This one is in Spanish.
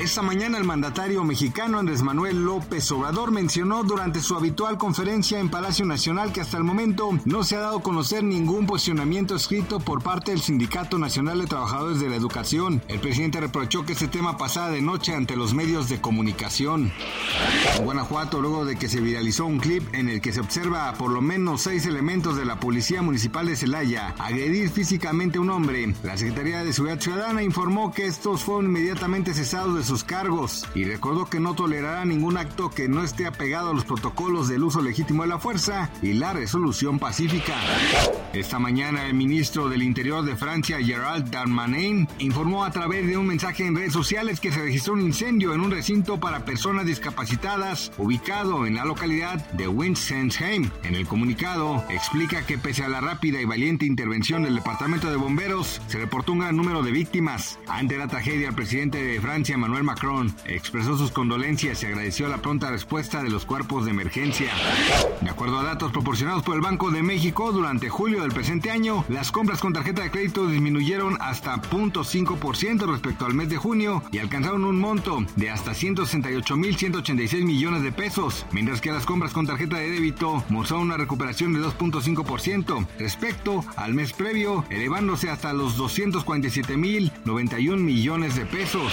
Esta mañana el mandatario mexicano Andrés Manuel López Obrador mencionó durante su habitual conferencia en Palacio Nacional que hasta el momento no se ha dado a conocer ningún posicionamiento escrito por parte del Sindicato Nacional de Trabajadores de la Educación. El presidente reprochó que este tema pasara de noche ante los medios de comunicación. En Guanajuato, luego de que se viralizó un clip en el que se observa a por lo menos seis elementos de la Policía Municipal de Celaya agredir físicamente a un hombre, la Secretaría de Seguridad Ciudadana informó que estos fueron inmediatamente cesados de sus cargos y recordó que no tolerará ningún acto que no esté apegado a los protocolos del uso legítimo de la fuerza y la resolución pacífica. Esta mañana el ministro del Interior de Francia, Gerald Darmanin, informó a través de un mensaje en redes sociales que se registró un incendio en un recinto para personas discapacitadas ubicado en la localidad de Winsensheim. En el comunicado explica que pese a la rápida y valiente intervención del Departamento de Bomberos, se reportó un gran número de víctimas. Ante la tragedia, el presidente de Francia, Manuel Macron, expresó sus condolencias y agradeció la pronta respuesta de los cuerpos de emergencia. De acuerdo a datos proporcionados por el Banco de México, durante julio del presente año, las compras con tarjeta de crédito disminuyeron hasta 0.5% respecto al mes de junio y alcanzaron un monto de hasta 168.186 millones de pesos, mientras que las compras con tarjeta de débito mostraron una recuperación de 2.5% respecto al mes previo, elevándose hasta los 247.091 millones de pesos.